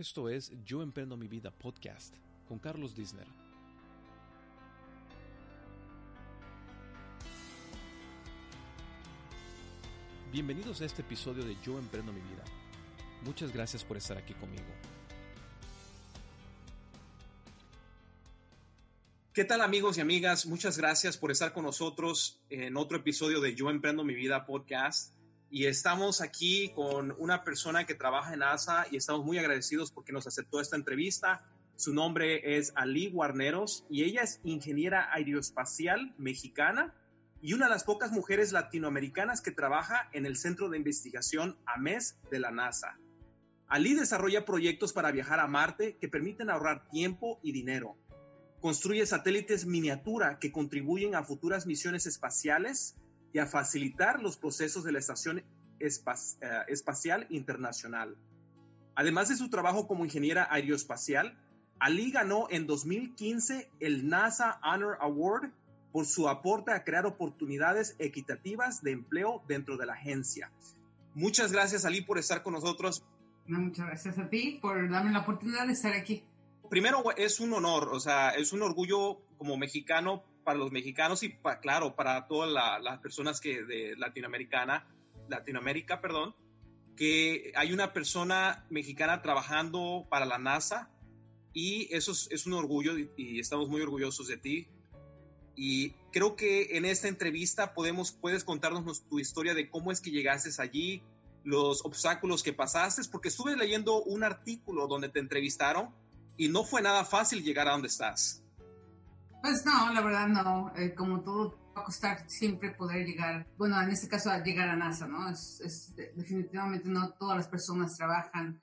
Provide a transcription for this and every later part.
Esto es Yo Emprendo Mi Vida Podcast con Carlos Disner. Bienvenidos a este episodio de Yo Emprendo Mi Vida. Muchas gracias por estar aquí conmigo. ¿Qué tal amigos y amigas? Muchas gracias por estar con nosotros en otro episodio de Yo Emprendo Mi Vida podcast. Y estamos aquí con una persona que trabaja en NASA y estamos muy agradecidos porque nos aceptó esta entrevista. Su nombre es Ali Guarneros y ella es ingeniera aeroespacial mexicana y una de las pocas mujeres latinoamericanas que trabaja en el Centro de Investigación AMES de la NASA. Ali desarrolla proyectos para viajar a Marte que permiten ahorrar tiempo y dinero. Construye satélites miniatura que contribuyen a futuras misiones espaciales y a facilitar los procesos de la Estación Espacial Internacional. Además de su trabajo como ingeniera aeroespacial, Ali ganó en 2015 el NASA Honor Award por su aporte a crear oportunidades equitativas de empleo dentro de la agencia. Muchas gracias, Ali, por estar con nosotros. muchas gracias a ti por darme la oportunidad de estar aquí. Primero, es un honor, o sea, es un orgullo como mexicano para los mexicanos y, para, claro, para todas las personas que de Latinoamericana, Latinoamérica, perdón, que hay una persona mexicana trabajando para la NASA y eso es, es un orgullo y, y estamos muy orgullosos de ti. Y creo que en esta entrevista podemos, puedes contarnos tu historia de cómo es que llegaste allí, los obstáculos que pasaste, porque estuve leyendo un artículo donde te entrevistaron y no fue nada fácil llegar a donde estás. Pues no, la verdad no. Eh, como todo va a costar siempre poder llegar, bueno, en este caso a llegar a NASA, ¿no? Es, es definitivamente no todas las personas trabajan,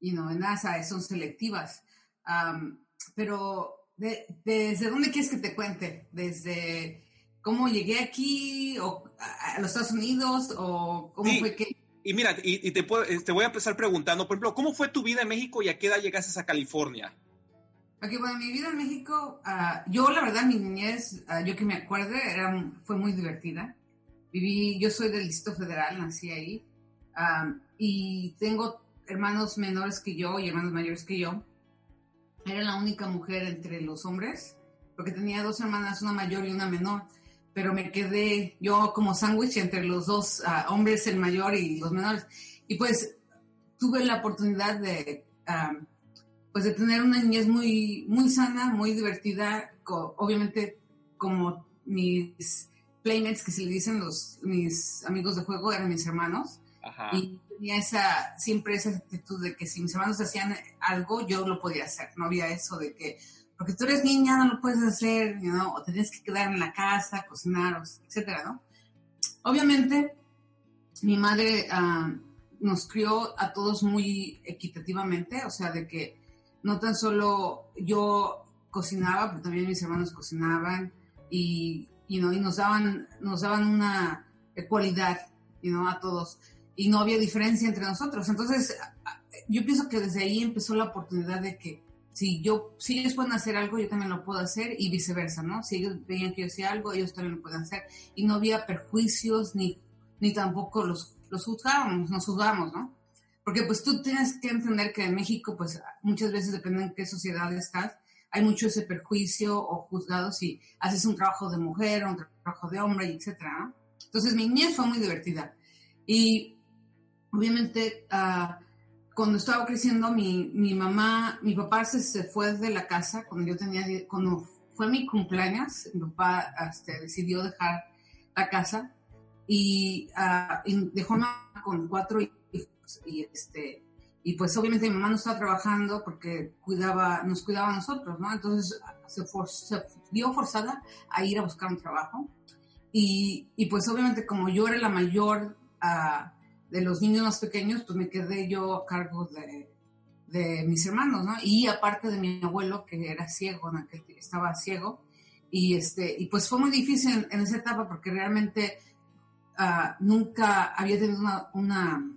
y you know, en NASA son selectivas. Um, pero de, ¿desde dónde quieres que te cuente? ¿Desde cómo llegué aquí o a, los Estados Unidos o cómo Sí. fue que... Y mira, y, y te, puedo- te voy a empezar preguntando, por ejemplo, ¿cómo fue tu vida en México y a qué edad llegaste a California? Ok, bueno, mi vida en México, ah, yo la verdad mi niñez, ah, yo que me acuerde, era, fue muy divertida. Viví, yo soy del Distrito Federal, nací ahí, ah, y tengo hermanos menores que yo y hermanos mayores que yo. Era la única mujer entre los hombres, porque tenía dos hermanas, una mayor y una menor, pero me quedé yo como sándwich entre los dos ah, hombres, el mayor y los menores. Y pues tuve la oportunidad de... ah, pues de tener una niñez muy, muy sana, muy divertida, co- obviamente como mis playmates, que se le dicen los, mis amigos de juego, eran mis hermanos, Ajá. y tenía esa, siempre esa actitud de que si mis hermanos hacían algo, yo lo podía hacer, no había eso de que, porque tú eres niña, no lo puedes hacer, know, o tenías que quedar en la casa, cocinar, etcétera, ¿no? Obviamente, mi madre ah, nos crió a todos muy equitativamente, o sea, de que no tan solo yo cocinaba, pero también mis hermanos cocinaban y, you know, y nos daban, nos daban una cualidad you know, a todos y no había diferencia entre nosotros. Entonces, yo pienso que desde ahí empezó la oportunidad de que si yo, si ellos pueden hacer algo, yo también lo puedo hacer y viceversa, ¿no? Si ellos veían que yo hacía algo, ellos también lo pueden hacer y no había perjuicios ni, ni tampoco los, los juzgábamos, nos juzgábamos, ¿no? Porque pues tú tienes que entender que en México, pues muchas veces depende en qué sociedad estás, hay mucho ese perjuicio o juzgado si haces un trabajo de mujer o un trabajo de hombre, etcétera. Entonces mi niñez fue muy divertida. Y obviamente ah, cuando estaba creciendo mi, mi mamá, mi papá se, se fue de la casa cuando yo tenía, cuando fue mi cumpleaños, mi papá este, decidió dejar la casa y, ah, y dejó a mi mamá con cuatro y este y pues obviamente mi mamá no estaba trabajando porque cuidaba nos cuidaba a nosotros no entonces se, for- se vio forzada a ir a buscar un trabajo y, y pues obviamente como yo era la mayor ah, de los niños más pequeños pues me quedé yo a cargo de, de mis hermanos, ¿no? Y aparte de mi abuelo, que era ciego, estaba ciego. Y, este, y pues fue muy difícil en, esa etapa porque realmente uh, nunca había tenido una,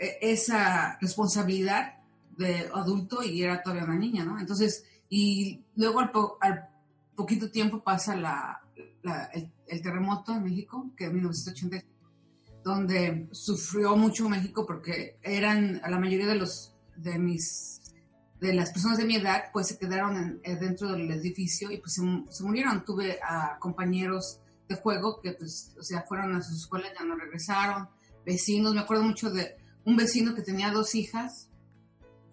esa responsabilidad de adulto y era todavía una niña, ¿no? Entonces, y luego al, al poquito tiempo pasa la, el, terremoto en México, que en 1980 donde sufrió mucho México porque eran la mayoría de los de mis de las personas de mi edad pues se quedaron eh, dentro del edificio y pues se, murieron tuve a compañeros de juego que pues o sea fueron a su escuela ya no regresaron vecinos me acuerdo mucho de un vecino que tenía dos hijas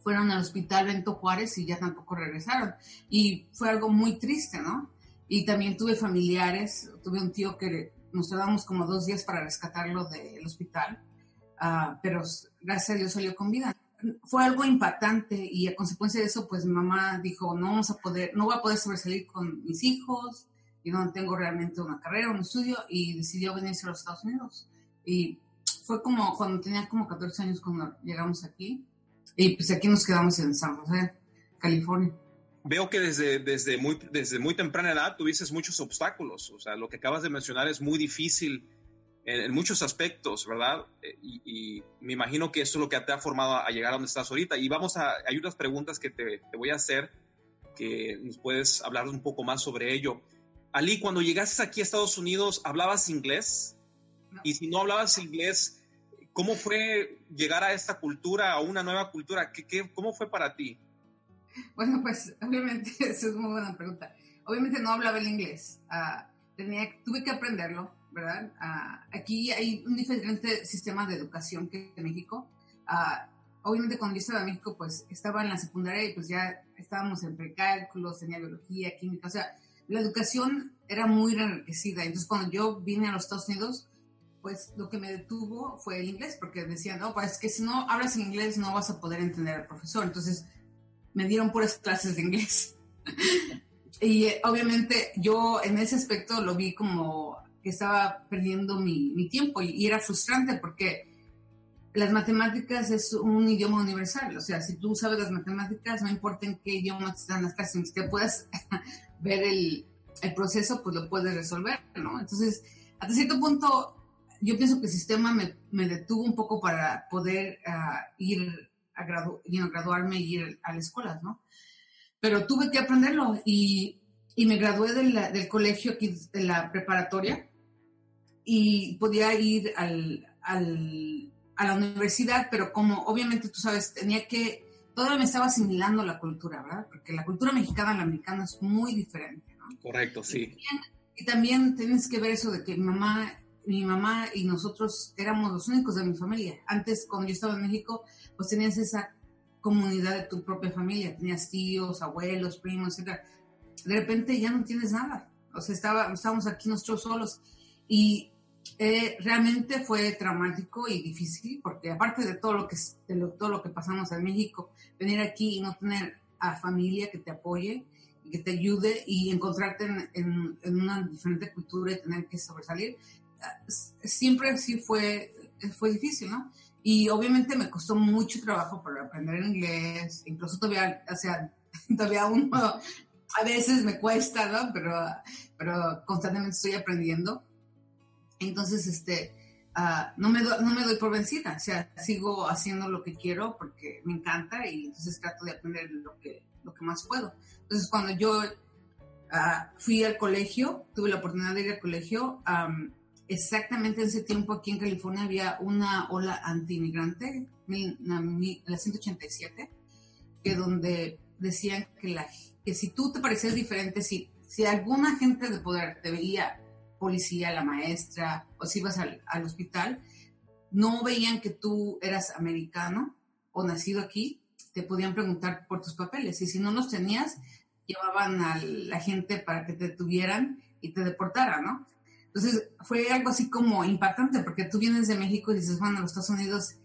fueron al hospital Bento Juárez y ya tampoco regresaron y fue algo muy triste no y también tuve familiares tuve un tío que nos tardamos como dos días para rescatarlo del hospital, uh, pero gracias a Dios salió con vida. Fue algo impactante y a consecuencia de eso, pues mi mamá dijo, no vamos a poder, no voy a poder sobresalir con mis hijos y no tengo realmente una carrera, un estudio y decidió venirse a los Estados Unidos. Y fue como cuando tenía como 14 años cuando llegamos aquí y pues aquí nos quedamos en San José, California veo que desde, desde, muy, desde muy temprana edad tuviste muchos obstáculos. O sea, lo que acabas de mencionar es muy difícil en, muchos aspectos, ¿verdad? Eh, y, me imagino que eso es lo que te ha formado a, llegar a donde estás ahorita. Y vamos a, hay unas preguntas que te, te, voy a hacer que nos puedes hablar un poco más sobre ello. Ali, cuando llegaste aquí a Estados Unidos, ¿hablabas inglés? Y si no hablabas inglés, ¿cómo fue llegar a esta cultura, a una nueva cultura? ¿Qué, qué, ¿Cómo fue para ti? Bueno, pues obviamente, esa es una buena pregunta. Obviamente no hablaba el inglés. Uh, tenía, tuve que aprenderlo, ¿verdad? Uh, aquí hay un diferente sistema de educación que en México. Uh, obviamente cuando yo estaba en México, pues estaba en la secundaria y pues ya estábamos en precálculos, tenía biología, química, o sea, la educación era muy enriquecida. Entonces cuando yo vine a los Estados Unidos, pues lo que me detuvo fue el inglés, porque decían, no, pues es que si no hablas en inglés no vas a poder entender al profesor. Entonces me dieron puras clases de inglés. y eh, obviamente yo en ese aspecto lo vi como que estaba perdiendo mi, mi tiempo y, era frustrante porque las matemáticas es un idioma universal, o sea, si tú sabes las matemáticas, no importa en qué idioma están las clases, que puedas ver el, el, proceso, pues lo puedes resolver, ¿no? Entonces, hasta cierto punto, yo pienso que el sistema me, me detuvo un poco para poder uh, ir a graduarme y ir a la escuela, ¿no? Pero tuve que aprenderlo y, y me gradué del colegio aquí, de la preparatoria, y podía ir al, al, a la universidad, pero como obviamente tú sabes, tenía que, todavía me estaba asimilando la cultura, ¿verdad? Porque la cultura mexicana y la americana es muy diferente, ¿no? Correcto, sí. Y, y también tienes que ver eso de que mi mamá mi mamá y nosotros éramos los únicos de mi familia. Antes, cuando yo estaba en México, pues tenías esa comunidad de tu propia familia, tenías tíos, abuelos, primos, etc. De repente ya no tienes nada. O sea, estaba, estábamos aquí nosotros solos. Y eh, realmente fue traumático y difícil, porque aparte de todo lo que, de todo lo que pasamos en México, venir aquí y no tener a familia que te apoye, que te ayude y encontrarte en, en, una diferente cultura y tener que sobresalir, siempre sí fue, fue difícil, ¿no? Y obviamente me costó mucho trabajo para aprender inglés, incluso todavía, o sea, todavía uno, a veces me cuesta, ¿no? Pero, pero constantemente estoy aprendiendo. Entonces, este, uh, no, me no me doy por vencida, o sea, sigo haciendo lo que quiero porque me encanta y entonces trato de aprender lo que, lo que más puedo. Entonces, cuando yo uh, fui al colegio, tuve la oportunidad de ir al colegio, um, exactamente en ese tiempo aquí en California había una ola anti-inmigrante, la 187, que donde decían que, la, que si tú te parecías diferente, si, si alguna gente de poder te veía policía, la maestra, o si ibas al, al hospital, no veían que tú eras americano o nacido aquí, te podían preguntar por tus papeles. Y si no los tenías, llevaban a la gente para que te tuvieran y te deportaran, ¿no? Entonces fue algo así como impactante, porque tú vienes de México y dices, bueno, los Estados Unidos,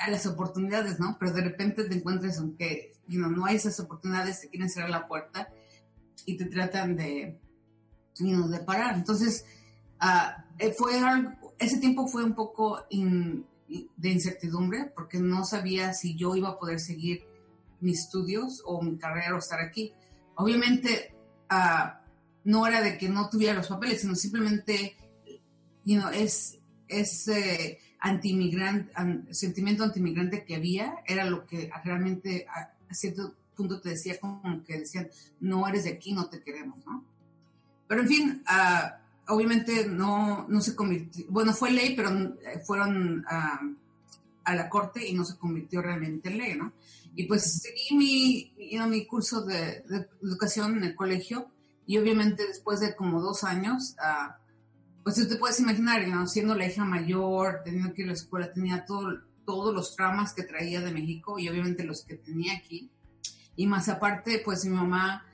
a las oportunidades, ¿no? Pero de repente te encuentras aunque no hay esas oportunidades, te quieren cerrar la puerta y te tratan de, you de parar. Entonces, uh, fue algo, ese tiempo fue un poco de incertidumbre porque no sabía si yo iba a poder seguir mis estudios o mi carrera o estar aquí. Obviamente, uh, no era de que no tuviera los papeles, sino simplemente, you know, es ese anti-inmigrante, sentimiento anti-inmigrante que había, era lo que realmente a, cierto punto te decía como que decían, no eres de aquí, no te queremos, ¿no? Pero en fin, uh, obviamente no, no se convirtió, bueno, fue ley, pero fueron uh, a la corte y no se convirtió realmente en ley, ¿no? Y pues seguí mi, you know, mi curso de, de, educación en el colegio y obviamente después de como dos años, uh, pues tú te puedes imaginar, ¿no? siendo la hija mayor, teniendo que ir a la escuela, tenía todo, todos los traumas que traía de México y obviamente los que tenía aquí. Y más aparte, pues mi mamá,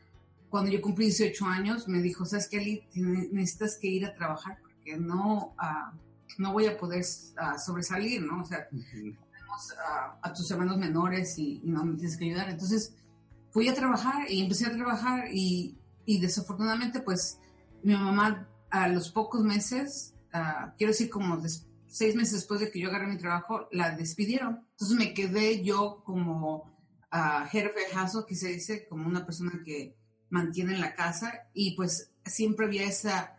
cuando yo cumplí 18 años, me dijo, ¿sabes qué, Ali? Necesitas que ir a trabajar porque no, uh, no voy a poder uh, sobresalir, ¿no? O sea, uh -huh. tenemos a tus hermanos menores y, y, no me tienes que ayudar. Entonces, fui a trabajar y empecé a trabajar y, y desafortunadamente, pues, mi mamá a los pocos meses, uh, quiero decir como seis meses después de que yo agarré mi trabajo, la despidieron. Entonces me quedé yo como uh, of house, que se dice, como una persona que mantiene la casa y pues siempre había esa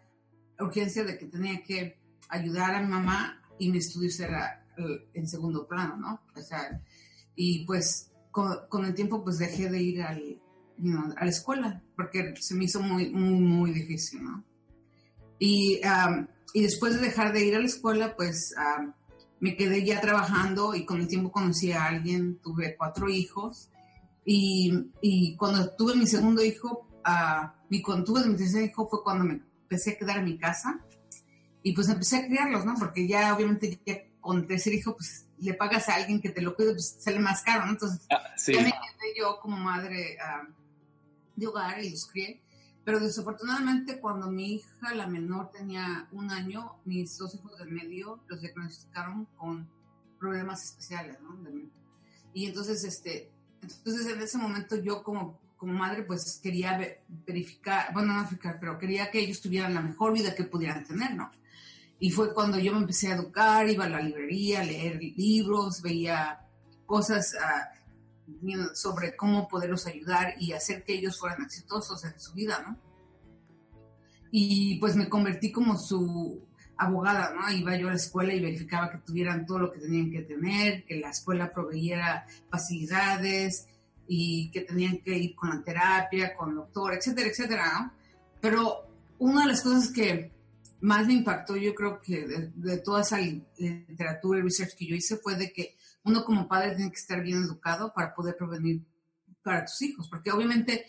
urgencia de que tenía que ayudar a mi mamá y mi estudio era en segundo plano, ¿no? O sea, y pues con el tiempo pues dejé de ir al, you know, a la escuela porque se me hizo muy, muy, muy difícil, ¿no? Y, um, y después de dejar de ir a la escuela, pues um, me quedé ya trabajando y con el tiempo conocí a alguien, tuve cuatro hijos. Y, y cuando tuve mi segundo hijo, uh, mi, cuando tuve mi tercer hijo fue cuando me empecé a quedar en mi casa. Y pues empecé a criarlos, ¿no? Porque ya obviamente ya con tercer hijo, pues le pagas a alguien que te lo cuide, pues sale más caro, ¿no? Entonces, ah, sí. ya me quedé yo como madre uh, de hogar y los crié. Pero desafortunadamente cuando mi hija, la menor, tenía un año, mis dos hijos del medio los diagnosticaron con problemas especiales, ¿no? Y entonces, este, entonces en ese momento yo como, como madre pues quería verificar, bueno, no verificar, pero quería que ellos tuvieran la mejor vida que pudieran tener, ¿no? Y fue cuando yo me empecé a educar, iba a la librería, leer libros, veía cosas uh, sobre cómo poderlos ayudar y hacer que ellos fueran exitosos en su vida, ¿no? Y pues me convertí como su abogada, ¿no? Iba yo a la escuela y verificaba que tuvieran todo lo que tenían que tener, que la escuela proveyera facilidades y que tenían que ir con la terapia, con el doctor, etcétera, etcétera. Pero una de las cosas que más me impactó, yo creo que de, de toda esa literatura y research que yo hice fue de que uno como padre tiene que estar bien educado para poder provenir para tus hijos, porque obviamente,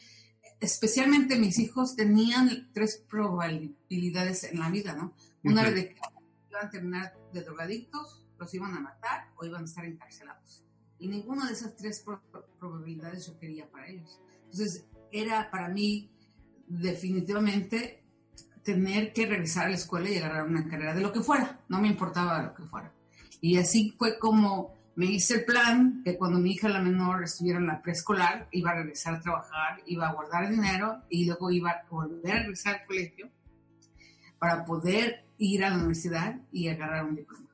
especialmente mis hijos tenían tres probabilidades en la vida, ¿no? Una era de que iban a terminar de drogadictos, los iban a matar o iban a estar encarcelados. Y ninguna de esas tres pro probabilidades yo quería para ellos. Entonces, era para mí definitivamente tener que regresar a la escuela y agarrar una carrera de lo que fuera, no me importaba lo que fuera. Y así fue como me hice el plan que cuando mi hija la menor estuviera en la preescolar, iba a regresar a trabajar, iba a guardar dinero y luego iba a volver a regresar al colegio para poder ir a la universidad y agarrar un diploma.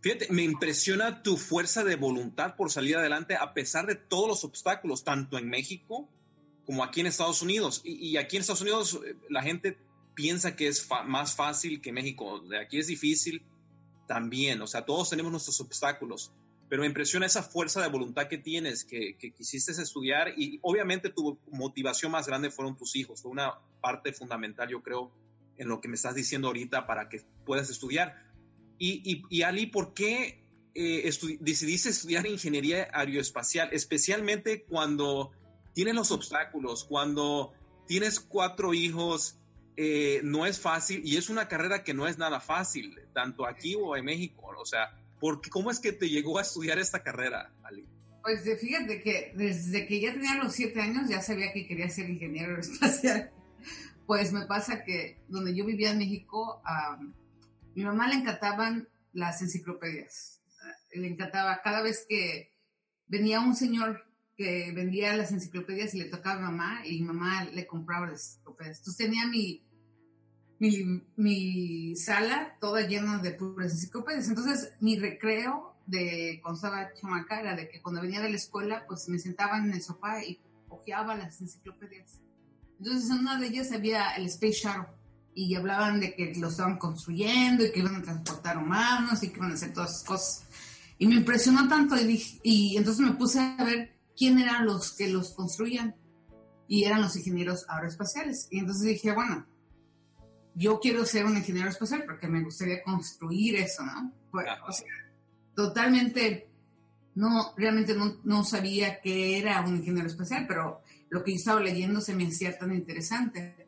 Fíjate, me impresiona tu fuerza de voluntad por salir adelante a pesar de todos los obstáculos, tanto en México como aquí en Estados Unidos. Y, y aquí en Estados Unidos la gente piensa que es más fácil que México. De aquí es difícil también. O sea, todos tenemos nuestros obstáculos. Pero me impresiona esa fuerza de voluntad que tienes, que, que quisiste estudiar y obviamente tu motivación más grande fueron tus hijos. Fue una parte fundamental, yo creo, en lo que me estás diciendo ahorita para que puedas estudiar. Y, y, y Ali, ¿por qué eh, estu decidiste estudiar ingeniería aeroespacial? Especialmente cuando tienes los obstáculos, cuando tienes cuatro hijos, eh, no es fácil y es una carrera que no es nada fácil, tanto aquí o en México. O sea, ¿por qué, ¿cómo es que te llegó a estudiar esta carrera, Ali? Pues fíjate que desde que ya tenía los siete años ya sabía que quería ser ingeniero aeroespacial. Pues me pasa que donde yo vivía en México, a mi mamá le encantaban las enciclopedias. Le encantaba cada vez que venía un señor que vendía las enciclopedias y le tocaba a mamá y mamá le compraba las enciclopedias. Entonces tenía mi, mi, mi sala toda llena de puras enciclopedias. Entonces, mi recreo de cuando estaba chamaca era de que cuando venía de la escuela, pues me sentaba en el sofá y hojeaba las enciclopedias. Entonces, en una de ellas había el Space Shuttle y hablaban de que lo estaban construyendo y que iban a transportar humanos y que iban a hacer todas esas cosas. Y me impresionó tanto y, dije, y entonces me puse a ver quién eran los que los construían y eran los ingenieros aeroespaciales. Y entonces dije, bueno, yo quiero ser un ingeniero espacial porque me gustaría construir eso, ¿no? Pues, o sea, totalmente, no, realmente no, no, sabía que era un ingeniero espacial, pero lo que yo estaba leyendo se me hacía tan interesante.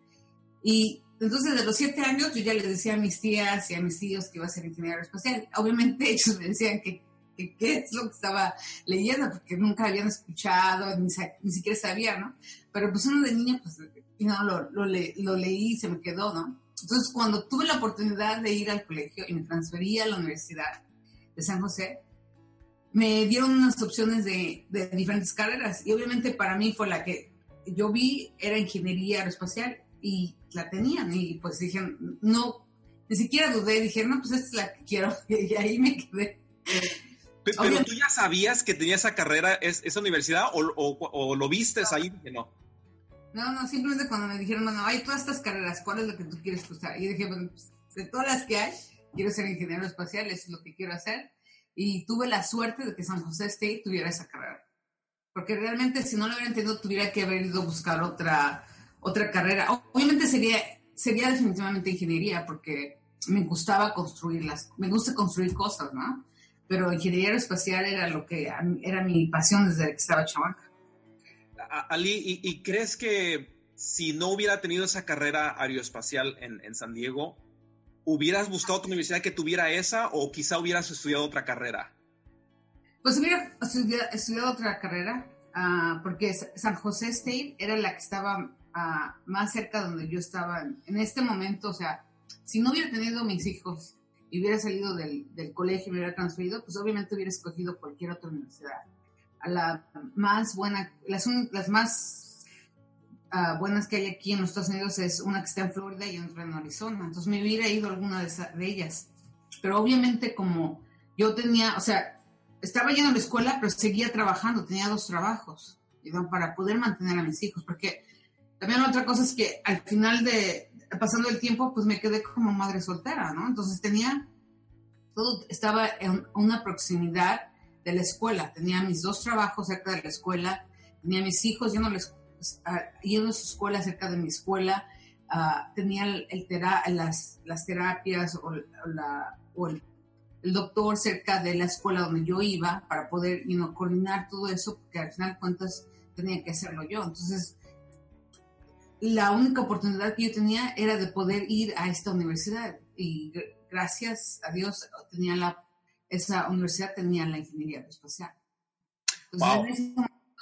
Y entonces, de los siete años, yo ya les decía a mis tías y a mis tíos que iba a ser ingeniero espacial. Obviamente, ellos me decían que qué es lo que estaba leyendo, porque nunca habían escuchado, ni, ni siquiera sabía, ¿no? Pero pues uno de niño, pues, no, lo, lo, lo leí y se me quedó, ¿no? Entonces, cuando tuve la oportunidad de ir al colegio y me transferí a la Universidad de San José, me dieron unas opciones de, de diferentes carreras y obviamente para mí fue la que yo vi, era ingeniería aeroespacial y la tenían y pues dije, no, ni siquiera dudé, dije, no, pues esta es la que quiero y ahí me quedé. Pero, tú ya sabías que tenía esa carrera, esa universidad, o, o, lo vistes ahí, que no. No, no, simplemente cuando me dijeron, bueno, hay todas estas carreras, ¿cuál es lo que tú quieres cursar? Y dije, bueno, pues, de todas las que hay, quiero ser ingeniero espacial, eso es lo que quiero hacer. Y tuve la suerte de que San José State tuviera esa carrera. Porque realmente, si no lo hubiera entendido, tuviera que haber ido a buscar otra, otra carrera. Obviamente sería, sería definitivamente ingeniería, porque me gustaba construirlas, me gusta construir cosas, ¿no? Pero ingeniería espacial era lo que era mi pasión desde que estaba chamaca. Ali, ¿y, crees que si no hubiera tenido esa carrera aeroespacial en, San Diego, hubieras buscado otra universidad que tuviera esa o quizá hubieras estudiado otra carrera? Pues hubiera estudiado, otra carrera, ah, porque San José State era la que estaba ah, más cerca donde yo estaba en, este momento. O sea, si no hubiera tenido mis hijos y hubiera salido del, del colegio y me hubiera transferido, pues obviamente hubiera escogido cualquier otra universidad la más buena, las, las más uh, buenas que hay aquí en los Estados Unidos es una que está en Florida y otra en Arizona. Entonces me hubiera ido a alguna de, de ellas. Pero obviamente como yo tenía, o sea, estaba yendo a la escuela, pero seguía trabajando, tenía dos trabajos para poder mantener a mis hijos, porque también otra cosa es que al final de, pasando el tiempo, pues me quedé como madre soltera, ¿no? Entonces tenía, todo estaba en una proximidad de la escuela. Tenía mis dos trabajos cerca de la escuela, tenía mis hijos yendo a, pues, yendo a su escuela cerca de mi escuela, uh, tenía el, las, las, terapias o, la, o el, doctor cerca de la escuela donde yo iba para poder you coordinar todo eso, porque al final de cuentas tenía que hacerlo yo. Entonces, la única oportunidad que yo tenía era de poder ir a esta universidad y gracias a Dios tenía la esa universidad tenía la ingeniería espacial. Entonces,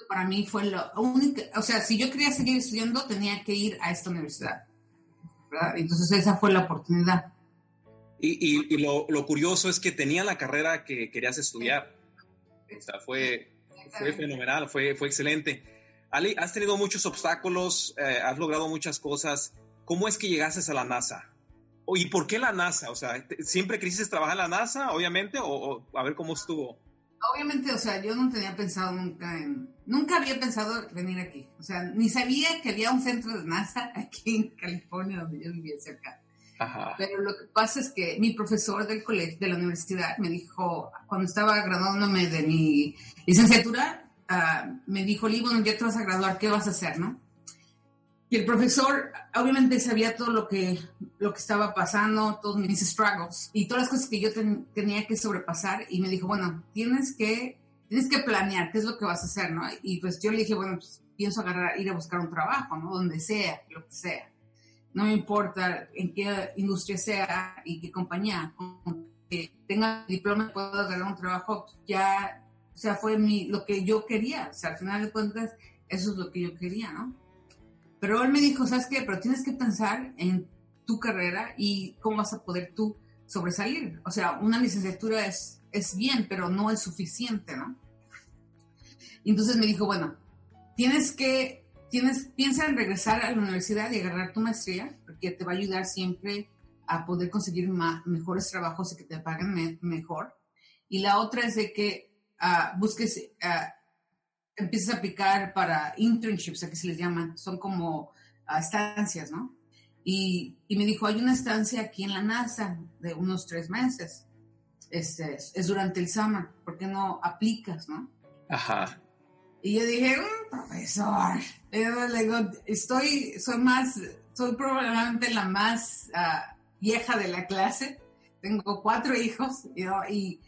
para mí fue lo único, o sea, si yo quería seguir estudiando, tenía que ir a esta universidad. Entonces, esa fue la oportunidad. Y, lo, curioso es que tenía la carrera que querías estudiar. O sea, fue, fue fenomenal, fue, fue excelente. Ali, has tenido muchos obstáculos, eh, has logrado muchas cosas. ¿Cómo es que llegaste a la NASA? ¿Y por qué la NASA? O sea, ¿siempre quisiste trabajar en la NASA, obviamente? O, a ver cómo estuvo. Obviamente, o sea, yo no tenía pensado nunca en... Nunca había pensado venir aquí. O sea, ni sabía que había un centro de NASA aquí en California, donde yo vivía cerca. Ajá. Pero lo que pasa es que mi profesor del colegio, de la universidad, me dijo, cuando estaba graduándome de mi licenciatura, uh, me dijo, Lee, bueno, ya te vas a graduar, ¿qué vas a hacer, no? Y el profesor obviamente sabía todo lo que, lo que estaba pasando, todos mis struggles y todas las cosas que yo tenía que sobrepasar y me dijo, bueno, tienes que, tienes que planear qué es lo que vas a hacer, ¿no? Y pues yo le dije, bueno, pues pienso agarrar, ir a buscar un trabajo, ¿no? Donde sea, lo que sea. No me importa en qué industria sea y qué compañía. Tenga diploma y agarrar un trabajo, ya, sea, fue mi, lo que yo quería. O sea, al final de cuentas, eso es lo que yo quería, ¿no? Pero él me dijo, ¿sabes qué? Pero tienes que pensar en tu carrera y cómo vas a poder tú sobresalir. O sea, una licenciatura es, es bien, pero no es suficiente, ¿no? Y entonces me dijo, bueno, tienes que tienes, piensa en regresar a la universidad y agarrar tu maestría, porque te va a ayudar siempre a poder conseguir mejores trabajos y que te paguen mejor. Y la otra es de que uh, busques, uh, empieces a aplicar para internships, aquí se les llaman, son como estancias, ¿no? Y, y, me dijo, hay una estancia aquí en la NASA de unos tres meses. Este, es durante el summer, ¿por qué no aplicas, no? Ajá. Y yo dije, mm, profesor, yo le digo, estoy, soy más, soy probablemente la más uh, vieja de la clase, tengo cuatro hijos y, y,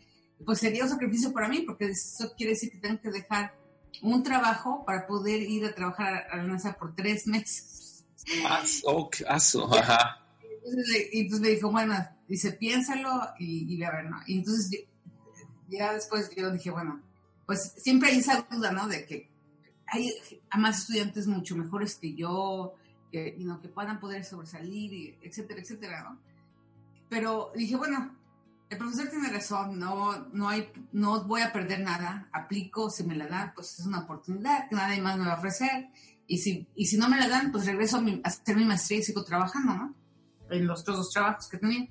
pues sería un sacrificio para mí porque eso quiere decir que tengo que dejar un trabajo para poder ir a trabajar a la NASA por tres meses. Aso, ajá. Y entonces me dijo, bueno, dice, piénsalo y, y a ver, ¿no? Y entonces ya después yo dije, bueno, pues siempre hay esa duda, ¿no? De que hay más estudiantes mucho mejores que yo, que, que puedan poder sobresalir, y etcétera, etcétera, ¿no? Pero dije, bueno, el profesor tiene razón, no, no, hay, no voy a perder nada, aplico, si me la dan, pues es una oportunidad que nadie más me va a ofrecer, y si, y si no me la dan, pues regreso a, a hacer mi maestría y sigo trabajando, ¿no? En los otros dos trabajos que tenía.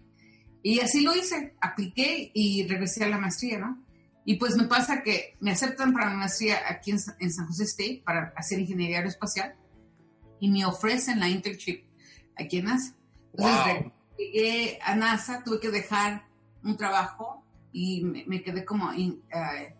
Y así lo hice, apliqué y regresé a la maestría, ¿no? Y pues me pasa que me aceptan para la maestría aquí en, San José State para hacer ingeniería aeroespacial y me ofrecen la internship aquí en NASA. Entonces llegué a NASA, tuve que dejar un trabajo y me, quedé como eh,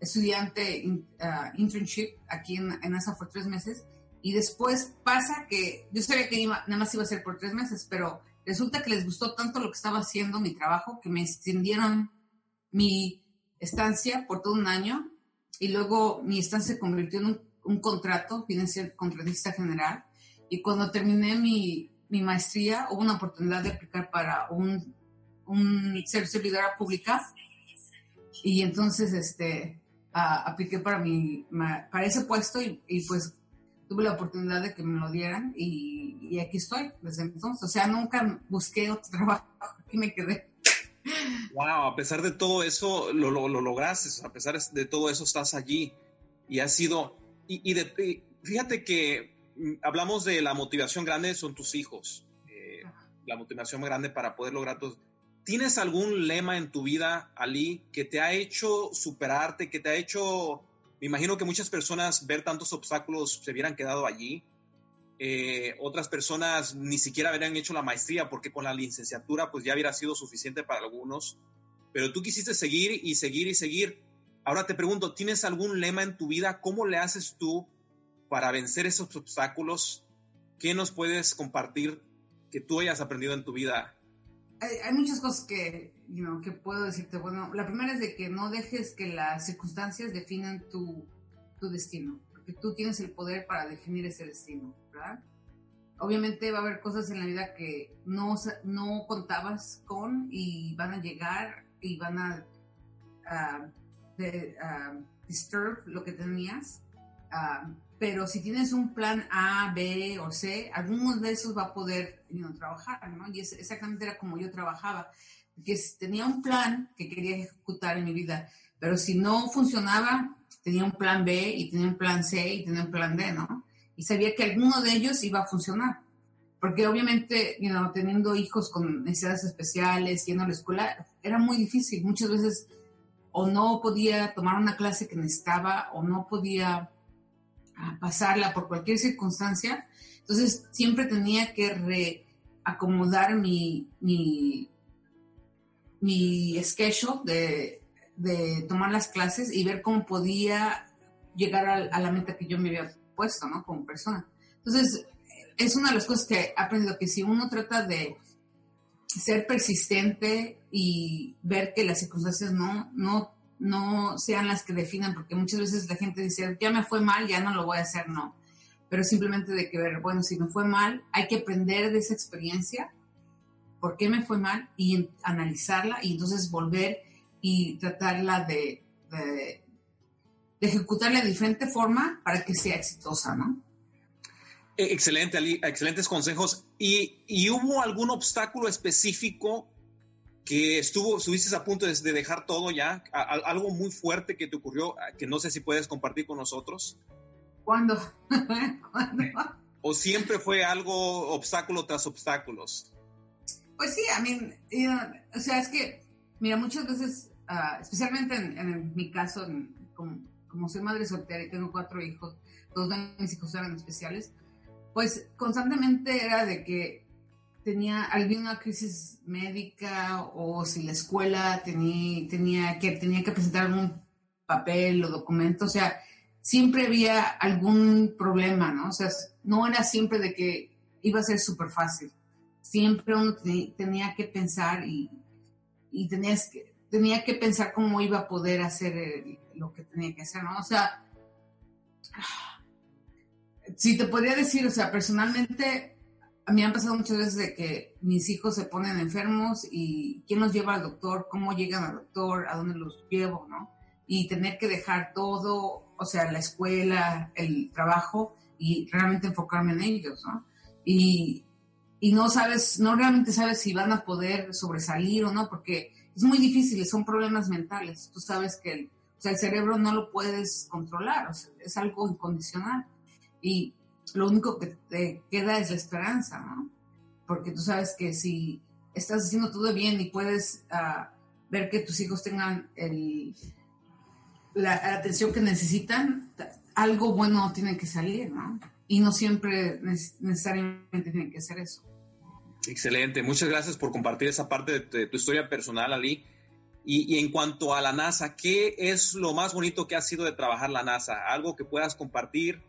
estudiante uh, internship aquí en, NASA por tres meses. Y después pasa que yo sabía que nada más iba a ser por tres meses, pero resulta que les gustó tanto lo que estaba haciendo, mi trabajo, que me extendieron mi estancia por todo un año y luego mi estancia se convirtió en un, contrato, vine a ser contratista general y cuando terminé mi, mi, maestría hubo una oportunidad de aplicar para un, un ser servidora pública. Y entonces este apliqué para mi para ese puesto y, y, pues tuve la oportunidad de que me lo dieran y, y aquí estoy desde entonces. O sea nunca busqué otro trabajo aquí me quedé. Wow, a pesar de todo eso, lo, lo, lograste, a pesar de todo eso estás allí y has sido, y, de, fíjate que mm, hablamos de la motivación grande, son tus hijos, eh, la motivación grande para poder lograr tus... ¿Tienes algún lema en tu vida, Ali, que te ha hecho superarte, que te ha hecho, me imagino que muchas personas ver tantos obstáculos se hubieran quedado allí, eh, otras personas ni siquiera habrían hecho la maestría porque con la licenciatura pues ya hubiera sido suficiente para algunos, pero tú quisiste seguir y seguir y seguir. Ahora te pregunto, ¿tienes algún lema en tu vida? ¿Cómo le haces tú para vencer esos obstáculos? ¿Qué nos puedes compartir que tú hayas aprendido en tu vida? Hay, muchas cosas que, que puedo decirte. Bueno, la primera es de que no dejes que las circunstancias definan tu, tu destino, porque tú tienes el poder para definir ese destino. Obviamente va a haber cosas en la vida que no, no contabas con y van a llegar y van a, disturb lo que tenías. Pero si tienes un plan A, B o C, alguno de esos va a poder trabajar, ¿no? Y exactamente era como yo trabajaba, que tenía un plan que quería ejecutar en mi vida, pero si no funcionaba, tenía un plan B y tenía un plan C y tenía un plan D, ¿no? y sabía que alguno de ellos iba a funcionar. Porque obviamente, you teniendo hijos con necesidades especiales, yendo a la escuela, era muy difícil. Muchas veces o no podía tomar una clase que necesitaba o no podía ah, pasarla por cualquier circunstancia. Entonces siempre tenía que reacomodar mi, mi, mi schedule de, de, tomar las clases y ver cómo podía llegar a, a la meta que yo me había puesto, ¿no? Como persona. Entonces, es una de las cosas que he aprendido, que si uno trata de ser persistente y ver que las circunstancias no, no, no sean las que definan, porque muchas veces la gente dice, ya me fue mal, ya no lo voy a hacer, no. Pero simplemente de que ver, bueno, si me fue mal, hay que aprender de esa experiencia, por qué me fue mal, y analizarla, y entonces volver y tratarla de ejecutarla de diferente forma para que sea exitosa, ¿no? E, excelente, Ali, excelentes consejos. ¿Y, y hubo algún obstáculo específico que estuvo, estuviste a punto de, dejar todo ya? algo muy fuerte que te ocurrió, que no sé si puedes compartir con nosotros. ¿Cuándo? ¿Cuándo? ¿O siempre fue algo obstáculo tras obstáculos? Pues sí, a mí, o sea, es que, mira, muchas veces, uh, especialmente en, en, mi caso, en, como, como, soy madre soltera y tengo cuatro hijos, dos de mis hijos eran especiales, pues constantemente era de que tenía alguna crisis médica o si la escuela tenía, tenía, que, tenía que presentar algún papel o documento, o sea, siempre había algún problema, ¿no? O sea, no era siempre de que iba a ser súper fácil. Siempre uno tenía que pensar y, y tenías que, tenía que pensar cómo iba a poder hacer lo que tenía que hacer, ¿no? O sea, si te podría decir, o sea, personalmente, a mí me han pasado muchas veces de que mis hijos se ponen enfermos y quién los lleva al doctor, cómo llegan al doctor, a dónde los llevo, ¿no? Y tener que dejar todo, o sea, la escuela, el trabajo y realmente enfocarme en ellos, ¿no? Y, y no sabes, no realmente sabes si van a poder sobresalir o no, porque es muy difícil, son problemas mentales. Tú sabes que el, o sea, el cerebro no lo puedes controlar, o sea, es algo incondicional. Y lo único que te queda es la esperanza, ¿no? Porque tú sabes que si estás haciendo todo bien y puedes uh, ver que tus hijos tengan la, atención que necesitan, algo bueno tiene que salir, ¿no? Y no siempre necesariamente tiene que ser eso. Excelente, muchas gracias por compartir esa parte de tu, de tu historia personal, Ali. Y, y, en cuanto a la NASA, ¿qué es lo más bonito que ha sido de trabajar la NASA? Algo que puedas compartir,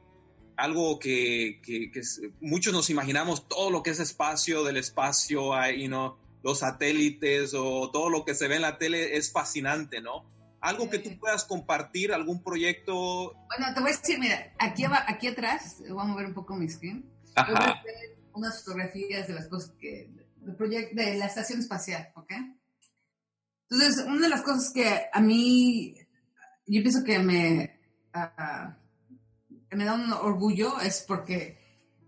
algo que, que, que muchos nos imaginamos, todo lo que es espacio, del espacio, you know, los satélites o todo lo que se ve en la tele es fascinante, ¿no? Algo que tú puedas compartir, algún proyecto. Bueno, te voy a decir, mira, aquí, aquí atrás, voy a mover un poco mi screen. Ajá. Unas fotografías de las cosas que. proyecto de la estación espacial, ¿ok? Entonces, una de las cosas que a mí. Yo pienso que me. Uh, me da un orgullo es porque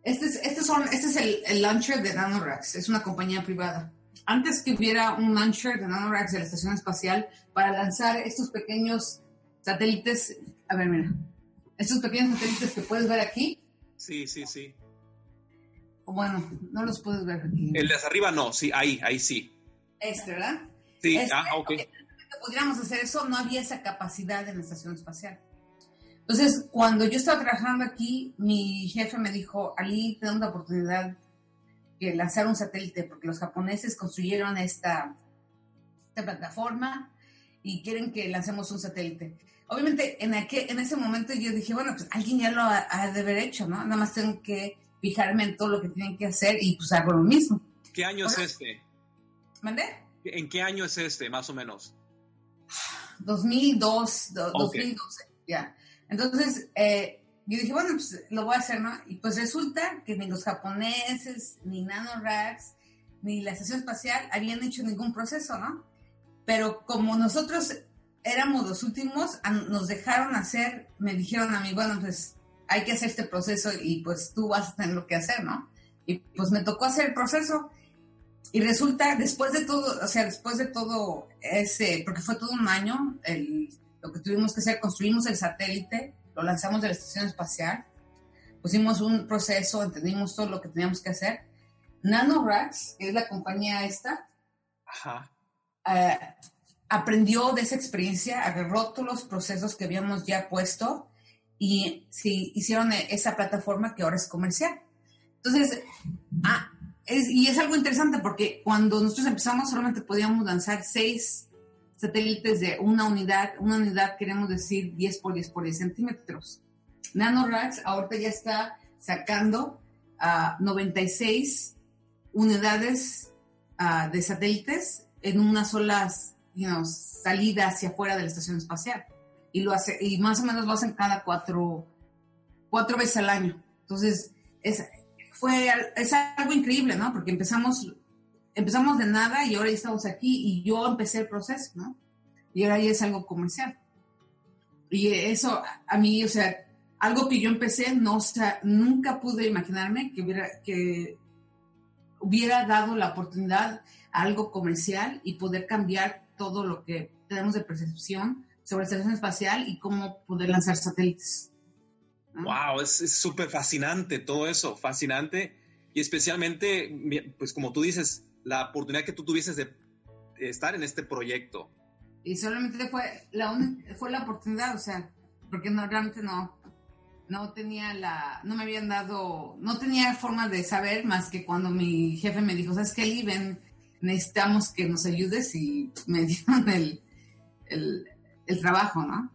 este es, este son, este es el, el launcher de NanoRax, es una compañía privada. Antes que hubiera un launcher de NanoRax de la Estación Espacial para lanzar estos pequeños satélites, a ver, mira, estos pequeños satélites que puedes ver aquí. Sí, sí, sí. Bueno, no los puedes ver aquí. El de arriba no, sí, ahí, ahí sí. Este, ¿verdad? Sí, este, ah, ok. Que pudiéramos hacer eso, no había esa capacidad en la Estación Espacial. Entonces, cuando yo estaba trabajando aquí, mi jefe me dijo, Ali, tenemos la oportunidad de lanzar un satélite, porque los japoneses construyeron esta, esta plataforma y quieren que lancemos un satélite. Obviamente, en, aquel, en ese momento yo dije, bueno, pues alguien ya lo ha, ha, de haber hecho, ¿no? Nada más tengo que fijarme en todo lo que tienen que hacer y pues hago lo mismo. ¿Qué año es este? ¿Mandé? ¿En qué año es este, más o menos? 2002, do, okay. 2012, ya. Yeah. Entonces, eh, yo dije, bueno, pues lo voy a hacer, ¿no? Y pues resulta que ni los japoneses, ni NanoRax, ni la estación espacial habían hecho ningún proceso, ¿no? Pero como nosotros éramos los últimos, nos dejaron hacer, me dijeron a mí, bueno, pues hay que hacer este proceso y pues tú vas a tener lo que hacer, ¿no? Y pues me tocó hacer el proceso. Y resulta, después de todo, o sea, después de todo ese, porque fue todo un año, el lo que tuvimos que hacer, construimos el satélite, lo lanzamos de la estación espacial, pusimos un proceso, entendimos todo lo que teníamos que hacer. NanoRax, que es la compañía esta, Ajá. Eh, aprendió de esa experiencia, agarró todos los procesos que habíamos ya puesto y sí, hicieron esa plataforma que ahora es comercial. Entonces, ah, es, y es algo interesante porque cuando nosotros empezamos solamente podíamos lanzar seis satélites de una unidad, una unidad queremos decir 10 por 10 por 10 centímetros. NanoRax ahorita ya está sacando uh, 96 unidades uh, de satélites en una sola you know, salida hacia afuera de la estación espacial. Y, lo hace, y más o menos lo hacen cada cuatro, cuatro veces al año. Entonces, es, fue, es algo increíble, ¿no? Porque empezamos empezamos de nada y ahora ya estamos aquí y yo empecé el proceso, ¿no? Y ahora ya es algo comercial. Y eso a mí, o sea, algo que yo empecé, no, o sea, nunca pude imaginarme que hubiera, que hubiera dado la oportunidad a algo comercial y poder cambiar todo lo que tenemos de percepción sobre la estación espacial y cómo poder lanzar satélites. Wow, es súper fascinante todo eso, fascinante. Y especialmente, pues como tú dices, la oportunidad que tú tuvieses de estar en este proyecto. Y solamente fue la, fue la oportunidad, o sea, porque no, realmente no, no tenía la, no me habían dado, no tenía forma de saber más que cuando mi jefe me dijo, ¿sabes qué, Lee? Ven, necesitamos que nos ayudes y me dieron el, el, el trabajo, ¿no?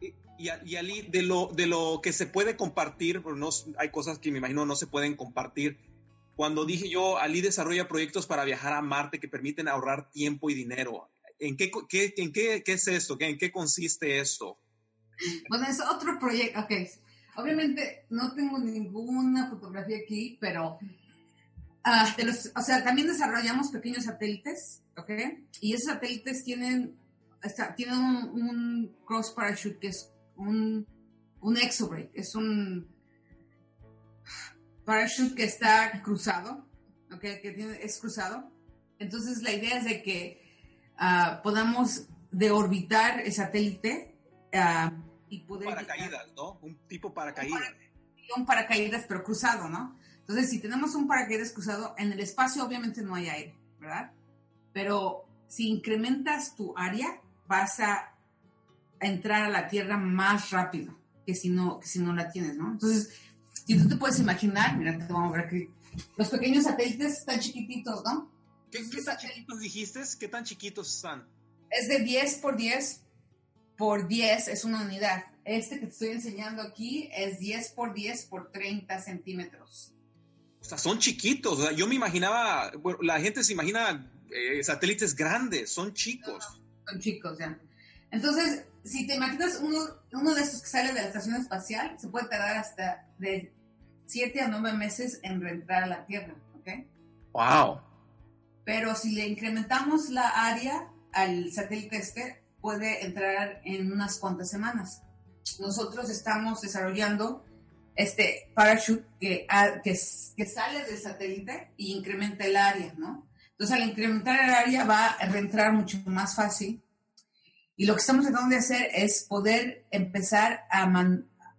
Y, y, Ali, de lo, de lo que se puede compartir, no, hay cosas que me imagino no se pueden compartir. Cuando dije yo, Ali desarrolla proyectos para viajar a Marte que permiten ahorrar tiempo y dinero. ¿En qué, qué en qué, qué es esto? ¿En qué consiste esto? Bueno, es otro proyecto. Ok, obviamente no tengo ninguna fotografía aquí, pero uh, los, o sea, también desarrollamos pequeños satélites, ¿ok? Y esos satélites tienen, tienen un, cross parachute que es un, un exobrake, es un parachute que está cruzado, ¿ok? Que tiene, es cruzado. Entonces la idea es de que uh, podamos deorbitar el satélite uh, y poder... Paracaídas, ¿no? Un tipo paracaídas. Un paracaídas, pero cruzado, ¿no? Entonces, si tenemos un paracaídas cruzado, en el espacio obviamente no hay aire, ¿verdad? Pero si incrementas tu área, vas a entrar a la Tierra más rápido que si no, que si no la tienes, ¿no? Entonces, si tú te puedes imaginar, mira, te vamos a ver aquí, los pequeños satélites están chiquititos, ¿no? ¿Qué, qué tan chiquitos dijiste? ¿Qué tan chiquitos están? Es de 10 por 10 por 10 es una unidad. Este que te estoy enseñando aquí es 10 por 10 por 30 centímetros. O sea, son chiquitos. yo me imaginaba, bueno, la gente se imagina eh, satélites grandes, son chicos. son chicos, ya. Entonces, si te imaginas uno, uno de estos que sale de la estación espacial, se puede tardar hasta de 7 a 9 meses en reentrar a la Tierra, ¿ok? ¡Wow! Pero si le incrementamos la área al satélite este, puede entrar en unas cuantas semanas. Nosotros estamos desarrollando este parachute que, ah, que, que sale del satélite y incrementa el área, ¿no? Entonces, al incrementar el área va a reentrar mucho más fácil. Y lo que estamos tratando de hacer es poder empezar a,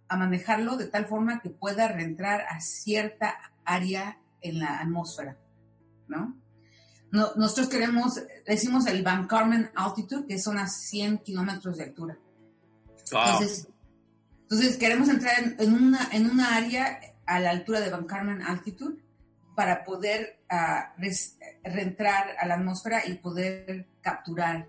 a manejarlo de tal forma que pueda reentrar a cierta área en la atmósfera, ¿no? nosotros queremos, decimos el Van Carmen Altitude, que son a 100 kilómetros de altura. Entonces, queremos entrar en, una, en una área a la altura de Van Carmen Altitude para poder uh, reentrar a la atmósfera y poder capturar.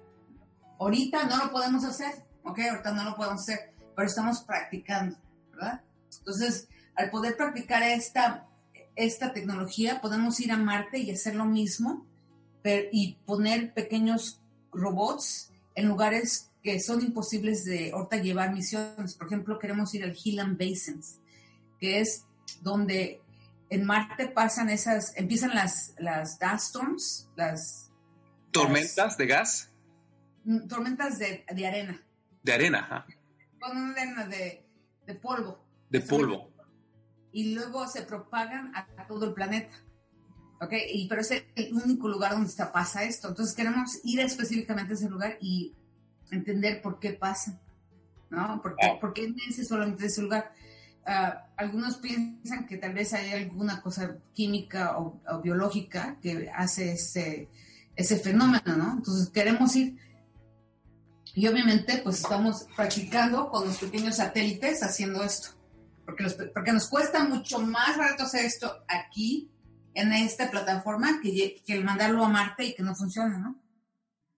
Ahorita no lo podemos hacer, ¿ok? Ahorita no lo podemos hacer, pero estamos practicando, ¿verdad? Entonces, al poder practicar esta, esta tecnología, podemos ir a Marte y hacer lo mismo y poner pequeños robots en lugares que son imposibles de ahorita llevar misiones. Por ejemplo, queremos ir al Gillian Basins, que es donde en Marte pasan esas, empiezan las, las gas storms, las... ¿Tormentas de gas? Mm, tormentas de, de arena. De arena, ajá. Con arena de, de polvo. De polvo. Y luego se propagan a todo el planeta. ¿ok? Y, pero es el único lugar donde está, pasa esto. Entonces queremos ir específicamente a ese lugar y entender por qué pasa, ¿no? ¿Por qué, ¿por qué es solamente ese lugar? Uh, algunos piensan que tal vez hay alguna cosa química o, biológica que hace ese, ese fenómeno, ¿no? Entonces queremos ir y obviamente pues estamos practicando con los pequeños satélites haciendo esto, porque, porque nos cuesta mucho más barato hacer esto aquí en esta plataforma que, que el mandarlo a Marte y que no funciona, ¿no?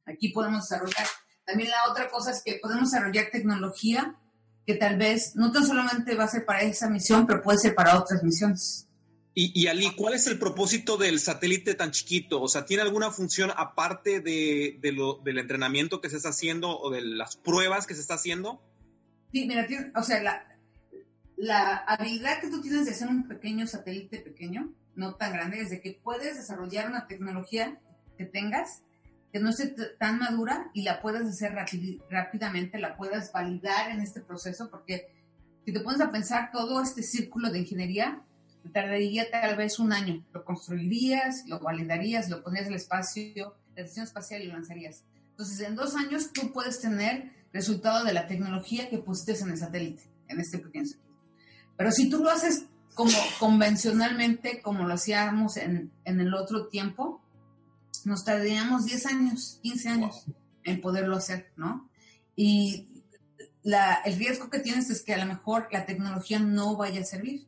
Aquí podemos desarrollar. También la otra cosa es que podemos desarrollar tecnología que tal vez no tan solamente va a ser para esa misión, pero puede ser para otras misiones. Y, y, Ali, ¿cuál es el propósito del satélite tan chiquito? O sea, ¿tiene alguna función aparte de, de lo, del entrenamiento que se está haciendo o de las pruebas que se está haciendo? Sí, mira, o sea, la, la habilidad que tú tienes de hacer un pequeño satélite pequeño no tan grande, desde que puedes desarrollar una tecnología que tengas que no esté tan madura y la puedas hacer rápidamente, la puedas validar en este proceso, porque si te pones a pensar todo este círculo de ingeniería, tardaría tal vez un año. Lo construirías, lo validarías, lo ponías en el espacio, la estación espacial y lo lanzarías. Entonces, en dos años tú puedes tener resultado de la tecnología que pusiste en el satélite, en este pequeño satélite. Pero si tú lo haces como convencionalmente, como lo hacíamos en, el otro tiempo, nos tardaríamos 10 años, 15 años en poderlo hacer, ¿no? Y el riesgo que tienes es que a lo mejor la tecnología no vaya a servir.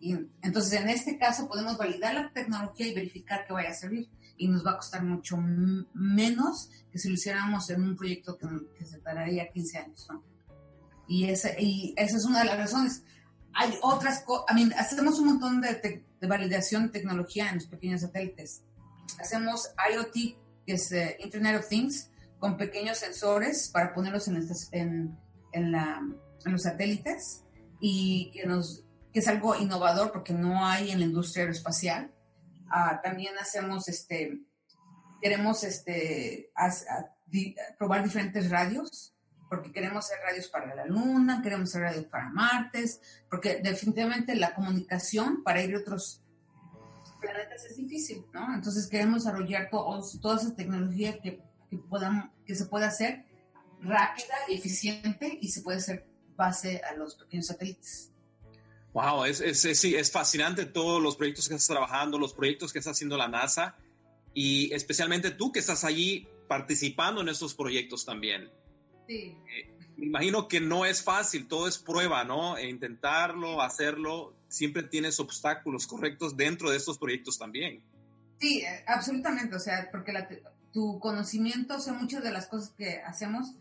Y entonces, en este caso, podemos validar la tecnología y verificar que vaya a servir. Y nos va a costar mucho menos que si lo hiciéramos en un proyecto que, se tardaría 15 años. ¿no? Y, esa, y esa es una de las razones. Hay otras cosas, hacemos un montón de, validación de tecnología en los pequeños satélites. Hacemos IoT, que es eh, Internet of Things, con pequeños sensores para ponerlos en, en, en, la, en los satélites y que nos que es algo innovador porque no hay en la industria aeroespacial. Ah, también hacemos, este, queremos este, probar diferentes radios, porque queremos hacer radios para la Luna, queremos hacer radios para Martes, porque definitivamente la comunicación para ir a otros planetas es difícil, ¿no? Entonces queremos desarrollar toda esa tecnología que, que, que se pueda hacer rápida y eficiente y se puede hacer base a los pequeños satélites. Wow, es, es, sí, es fascinante todos los proyectos que estás trabajando, los proyectos que está haciendo la NASA y especialmente tú que estás allí participando en estos proyectos también. Sí. Eh, imagino que no es fácil, todo es prueba, ¿no? E intentarlo, hacerlo, siempre tienes obstáculos correctos dentro de estos proyectos también. Sí, eh, absolutamente, o sea, porque tu conocimiento, o sea, muchas de las cosas que hacemos,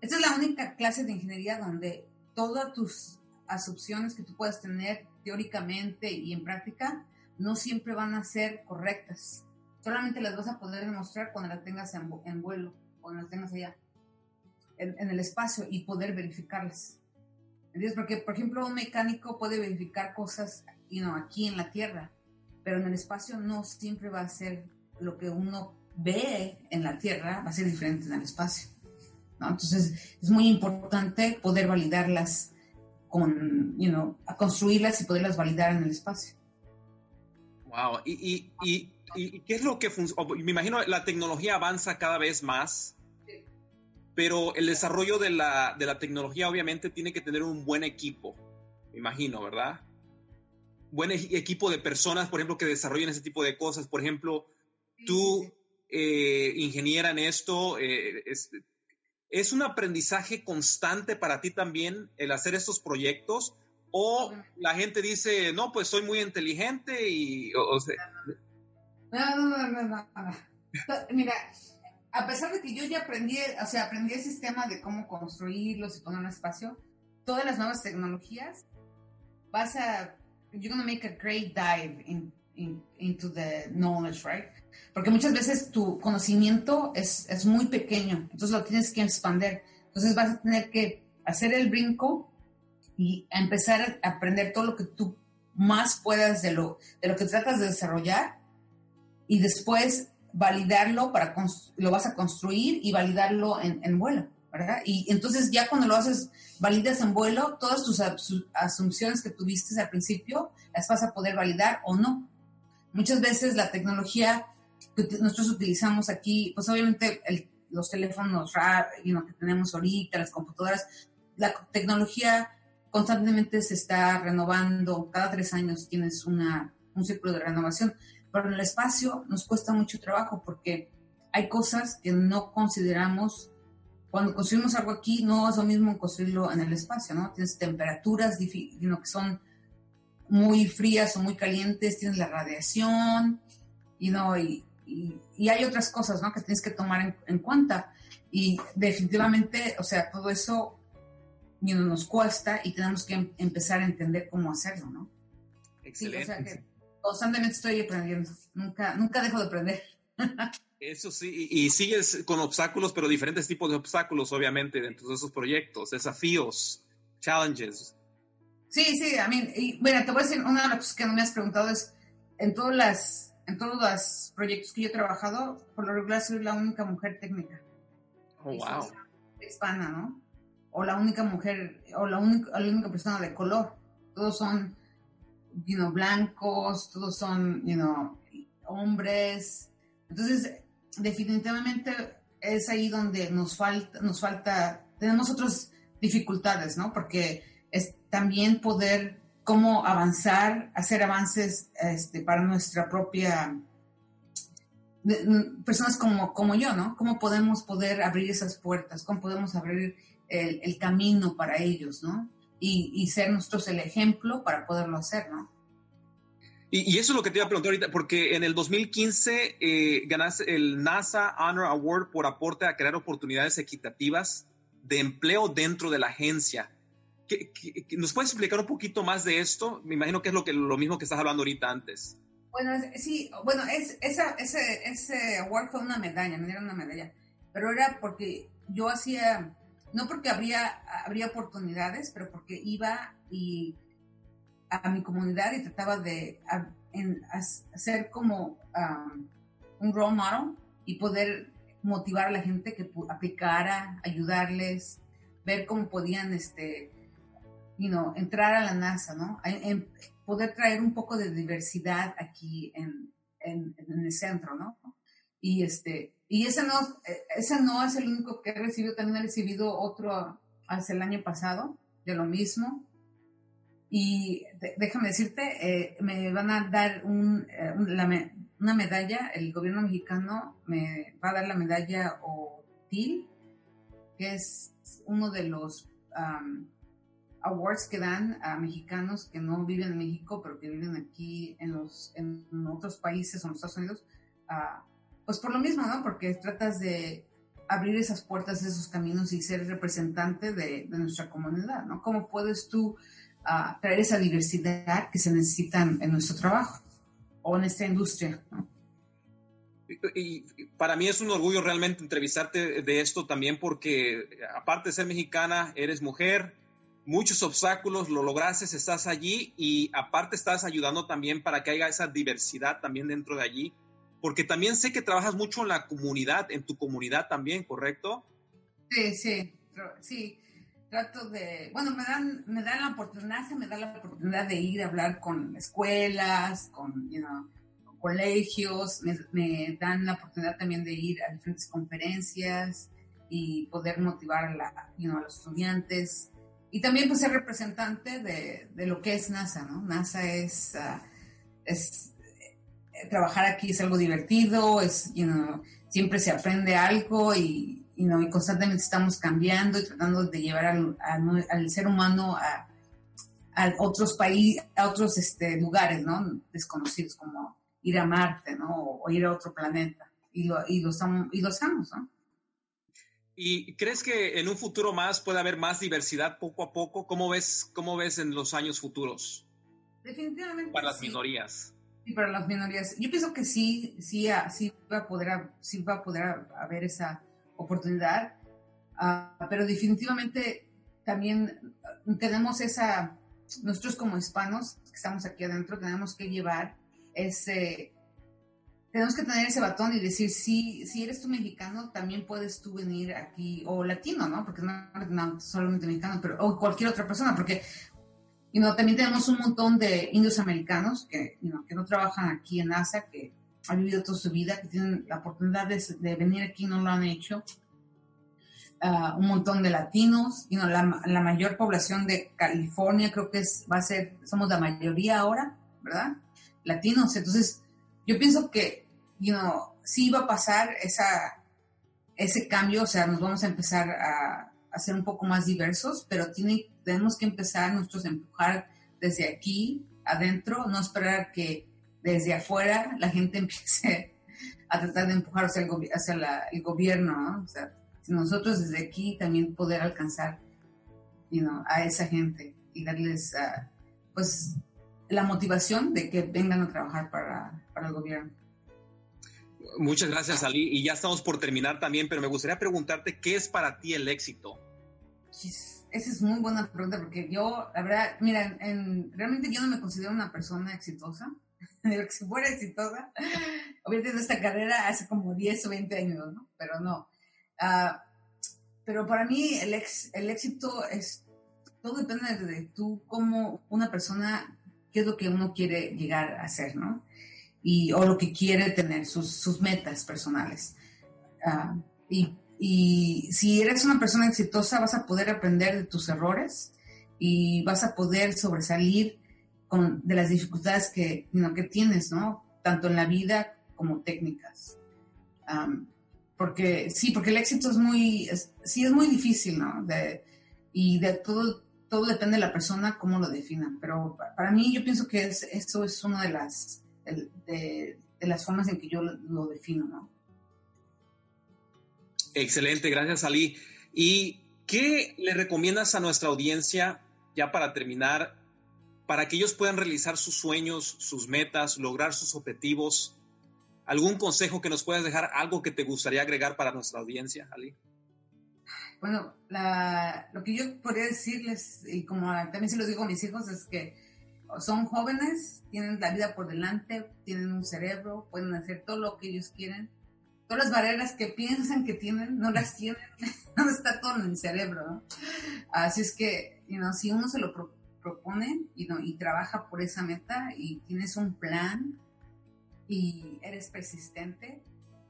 esta es la única clase de ingeniería donde todas tus asunciones que tú puedas tener teóricamente y en práctica no siempre van a ser correctas. Solamente las vas a poder demostrar cuando las tengas en, vuelo, cuando las tengas allá, en, el espacio y poder verificarlas. ¿Entiendes? Porque, por ejemplo, un mecánico puede verificar cosas you aquí en la Tierra, pero en el espacio no siempre va a ser lo que uno ve en la Tierra, va a ser diferente en el espacio. Entonces, es muy importante poder validarlas con, you know, a construirlas y poderlas validar en el espacio. Wow, y, y, y, qué es lo que funciona? Me imagino la tecnología avanza cada vez más, pero el desarrollo de la, de la tecnología obviamente tiene que tener un buen equipo, me imagino, ¿verdad? Buen equipo de personas, por ejemplo, que desarrollen ese tipo de cosas. Por ejemplo, tú, eh, ingeniera en esto, eh, ¿Es un aprendizaje constante para ti también el hacer estos proyectos? ¿O la gente dice, no, pues soy muy inteligente y... O, No, no, no, no, Mira, a pesar de que yo ya aprendí, o sea, aprendí el sistema de cómo construirlos y poner un espacio, todas las nuevas tecnologías, vas a, you're going to make a great dive in, into the knowledge, right? Porque muchas veces tu conocimiento es, es muy pequeño, entonces lo tienes que expandir. Entonces vas a tener que hacer el brinco y empezar a aprender todo lo que tú más puedas de lo, de lo que tratas de desarrollar y después validarlo para lo vas a construir y validarlo en, en, vuelo, ¿verdad? Y entonces ya cuando lo haces, validas en vuelo, todas tus asunciones que tuviste al principio las vas a poder validar o no. Muchas veces la tecnología que nosotros utilizamos aquí, pues obviamente los teléfonos que tenemos ahorita, las computadoras, la tecnología constantemente se está renovando, cada tres años tienes una, un ciclo de renovación, pero en el espacio nos cuesta mucho trabajo porque hay cosas que no consideramos, cuando construimos algo aquí no es lo mismo construirlo en el espacio, ¿no? Tienes temperaturas que son muy frías o muy calientes, tienes la radiación, y no, y, y, hay otras cosas, ¿no? Que tienes que tomar en, cuenta. Y definitivamente, o sea, todo eso nos cuesta y tenemos que em, empezar a entender cómo hacerlo, ¿no? Excelente. o sea que constantemente estoy aprendiendo, nunca, nunca dejo de aprender. Eso sí, y, sigues con obstáculos, pero diferentes tipos de obstáculos, obviamente, dentro de esos proyectos, desafíos, challenges. Sí, sí, a mí, y, bueno, te voy a decir, una de las cosas que no me has preguntado es, en todas las, en todos los proyectos que yo he trabajado, por lo regular soy la única mujer técnica. Oh, wow. Hispana, ¿no? O la única mujer, o la única, la única persona de color. Todos son, you know, blancos, todos son, you know, hombres. Entonces, definitivamente es ahí donde nos falta, nos falta, tenemos otras dificultades, ¿no? Porque es también poder cómo avanzar, hacer avances este, para nuestra propia personas como, como yo, ¿no? ¿Cómo podemos poder abrir esas puertas? ¿Cómo podemos abrir el, el camino para ellos, ¿no? Y, y, ser nosotros el ejemplo para poderlo hacer, ¿no? Y, y, eso es lo que te iba a preguntar ahorita, porque en el 2015 eh, ganaste el NASA Honor Award por aporte a crear oportunidades equitativas de empleo dentro de la agencia. ¿Qué, qué, nos puedes explicar un poquito más de esto? Me imagino que es lo, que, lo mismo que estás hablando ahorita antes. Bueno, sí, bueno, es, esa, ese, ese award fue una medalla, me dieron una medalla, pero era porque yo hacía, no porque habría, habría oportunidades, pero porque iba y a mi comunidad y trataba de a, en, a, hacer como um, un role model y poder motivar a la gente que aplicara, ayudarles, ver cómo podían, este, you know, entrar a la NASA, ¿no? En, poder traer un poco de diversidad aquí en, en, en, el centro, ¿no? Y este, y ese no, ese no es el único que he recibido, también he recibido otro hace el año pasado, de lo mismo. Y déjame decirte, eh, me van a dar un, eh, la, una medalla, el gobierno mexicano me va a dar la medalla OTIL, que es uno de los um, awards que dan a mexicanos que no viven en México, pero que viven aquí en, los, en otros países o en Estados Unidos, uh, pues por lo mismo, ¿no? Porque tratas de abrir esas puertas, esos caminos y ser representante de, de nuestra comunidad, ¿no? ¿Cómo puedes tú uh, traer esa diversidad que se necesita en nuestro trabajo o en esta industria, ¿no? Y para mí es un orgullo realmente entrevistarte de esto también porque aparte de ser mexicana, eres mujer, muchos obstáculos, lo lograste, estás allí y aparte estás ayudando también para que haya esa diversidad también dentro de allí, porque también sé que trabajas mucho en la comunidad, en tu comunidad también, ¿correcto? Sí, sí, sí. Trato de, bueno, me dan, me dan la oportunidad, me da la oportunidad de ir a hablar con escuelas, con, colegios, me, dan la oportunidad también de ir a diferentes conferencias y poder motivar a los estudiantes y también pues ser representante de, de, lo que es NASA, ¿no? NASA es, uh, es eh, trabajar aquí es algo divertido, es, you know, siempre se aprende algo y, you know, y constantemente estamos cambiando y tratando de llevar al, al, ser humano a, a otros países, a otros este, lugares, ¿no? Desconocidos, como ir a Marte, ¿no? O, ir a otro planeta. Y lo, y lo, y lo estamos, ¿no? ¿Y crees que en un futuro más puede haber más diversidad poco a poco? ¿Cómo ves, cómo ves en los años futuros? Definitivamente. Para las sí. minorías. Sí, para las minorías. Yo pienso que sí, sí, sí va a poder, sí va a poder haber esa oportunidad, uh, pero definitivamente también tenemos esa, nosotros como hispanos que estamos aquí adentro, tenemos que llevar ese, tenemos que tener ese batón y decir, si, si eres tú mexicano, también puedes tú venir aquí, o latino, ¿no? Porque no, no solamente mexicano, pero, o cualquier otra persona, porque you know, también tenemos un montón de indios americanos que, you know, que no trabajan aquí en NASA, que han vivido toda su vida, que tienen la oportunidad de, de venir aquí y no lo han hecho. Uh, un montón de latinos, you know, la, la, mayor población de California creo que es, va a ser, somos la mayoría ahora, ¿verdad? Latinos, entonces yo pienso que you know, sí va a pasar esa, ese cambio, o sea, nos vamos a empezar a, a ser un poco más diversos, pero tiene, tenemos que empezar nosotros a empujar desde aquí, adentro, no esperar que desde afuera la gente empiece a tratar de empujar hacia el, hacia la, el gobierno, ¿no? O sea, nosotros desde aquí también poder alcanzar you know, a esa gente y darles, uh, pues, la motivación de que vengan a trabajar para, para el gobierno. Muchas gracias, Ali. Y ya estamos por terminar también, pero me gustaría preguntarte, ¿qué es para ti el éxito? Esa es muy buena pregunta, porque yo, la verdad, mira, en, realmente yo no me considero una persona exitosa. si fuera exitosa, hubiera tenido esta carrera hace como 10 o 20 años, ¿no? Pero no. Uh, pero para mí el, ex, el éxito es, todo depende de tú como una persona, qué es lo que uno quiere llegar a ser, ¿no? Y, o lo que quiere tener, sus, sus metas personales. Uh, y, y, si eres una persona exitosa, vas a poder aprender de tus errores y vas a poder sobresalir con, de las dificultades que, que tienes, ¿no? Tanto en la vida como técnicas. porque sí, porque el éxito es muy, sí es muy difícil, ¿no? De, y de todo, todo depende de la persona cómo lo definan. Pero para mí yo pienso que es, eso es una de las, de, las formas en que yo lo, defino, ¿no? Excelente, gracias Ali. ¿Y qué le recomiendas a nuestra audiencia, ya para terminar, para que ellos puedan realizar sus sueños, sus metas, lograr sus objetivos? ¿Algún consejo que nos puedas dejar, algo que te gustaría agregar para nuestra audiencia, Ali? Bueno, lo que yo podría decirles, y como también se lo digo a mis hijos, es que son jóvenes, tienen la vida por delante, tienen un cerebro, pueden hacer todo lo que ellos quieren. Todas las barreras que piensan que tienen, no las tienen, no está todo en el cerebro. Así es que, si uno se lo propone y, y trabaja por esa meta y tienes un plan y eres persistente,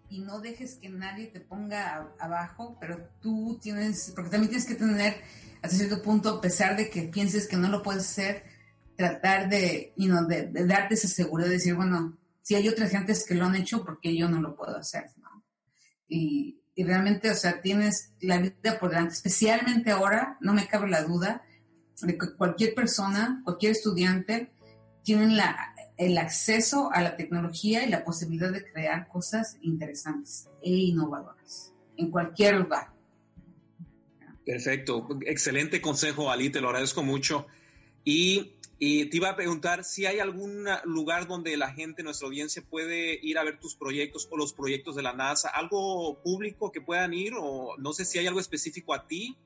y no dejes que nadie te ponga abajo, pero tú tienes, porque también tienes que tener hasta cierto punto, a pesar de que pienses que no lo puedes hacer, tratar de, you know, de, darte esa seguridad de decir, bueno, si hay otras gentes que lo han hecho, porque yo no lo puedo hacer? ¿no? Y, y realmente, o sea, tienes la vida por delante, especialmente ahora, no me cabe la duda, de que cualquier persona, cualquier estudiante, tienen la, el acceso a la tecnología y la posibilidad de crear cosas interesantes e innovadoras en cualquier lugar. Perfecto, excelente consejo, Ali, te lo agradezco mucho. Y, te iba a preguntar si hay algún lugar donde la gente, nuestra audiencia, puede ir a ver tus proyectos o los proyectos de la NASA, algo público que puedan ir o no sé si hay algo específico a ti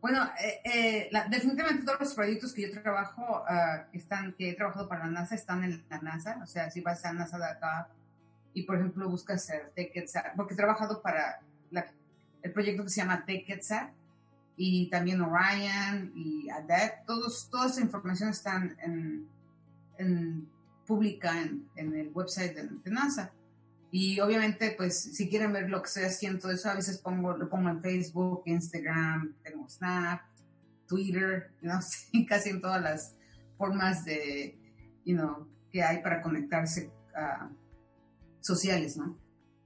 bueno, eh, eh, definitivamente todos los proyectos que yo trabajo, uh, están, que he trabajado para la NASA, están en la NASA. O sea, si vas a NASA de acá y, por ejemplo, buscas el TechEtsat, porque he trabajado para el proyecto que se llama TechEtsat y también Orion y ADET, todos, toda esa información está en, en pública en, en, el website de NASA. Y obviamente, pues, si quieren ver lo que estoy haciendo, eso a veces pongo, lo pongo en Facebook, Instagram, tengo Snap, Twitter, no sé, casi en todas las formas de, you know, que hay para conectarse uh, sociales, ¿no?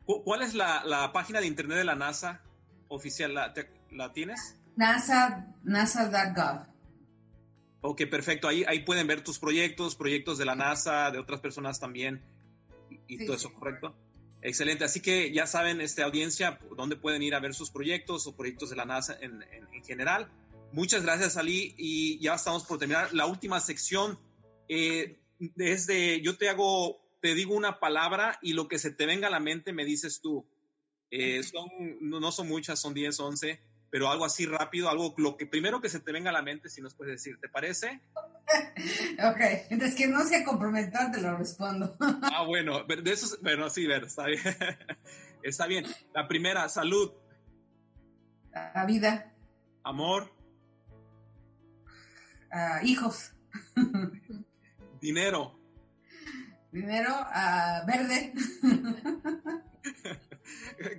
¿Cuál es la, la, página de internet de la NASA oficial? ¿La, la tienes? NASA, NASA.gov. Ok, perfecto. Ahí, ahí pueden ver tus proyectos, proyectos de la NASA, de otras personas también, y, todo eso, ¿correcto? Excelente, así que ya saben, esta audiencia, dónde pueden ir a ver sus proyectos o proyectos de la NASA en, general. Muchas gracias, Ali, y ya estamos por terminar. La última sección eh, es de, yo te hago, te digo una palabra y lo que se te venga a la mente me dices tú. Eh, son, no, son muchas, son 10, 11, pero algo así rápido, algo, lo que primero que se te venga a la mente, si nos puedes decir, ¿te parece? ok, entonces que no sea comprometante lo respondo. ah, bueno, de eso, bueno, sí, ver, está bien. está bien. La primera, salud. La vida. Amor. Uh, hijos. Dinero. Dinero uh, verde.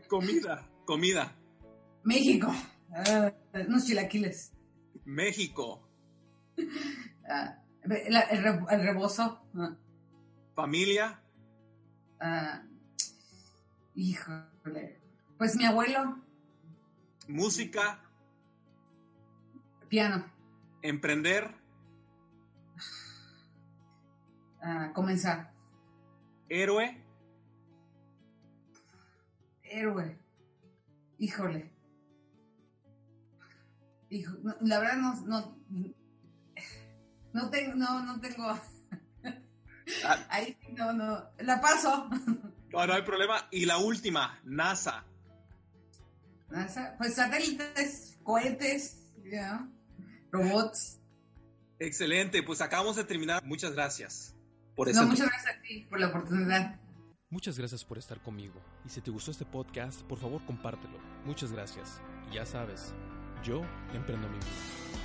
comida, comida. México. Uh, unos chilaquiles. México. Ah, el, rebozo. Ah. ¿Familia? Ah, híjole. Pues mi abuelo. ¿Música? Piano. ¿Emprender? comenzar. ¿Héroe? Héroe. Híjole. La verdad no no tengo, no, no tengo. Ah. Ahí no, no. La paso. No, no hay problema. Y la última, NASA. NASA, pues satélites, cohetes, robots. Excelente, pues acabamos de terminar. Muchas gracias por eso. No, muchas gracias a ti por la oportunidad. Muchas gracias por estar conmigo. Y si te gustó este podcast, por favor compártelo. Muchas gracias. Y ya sabes, yo emprendo mi vida.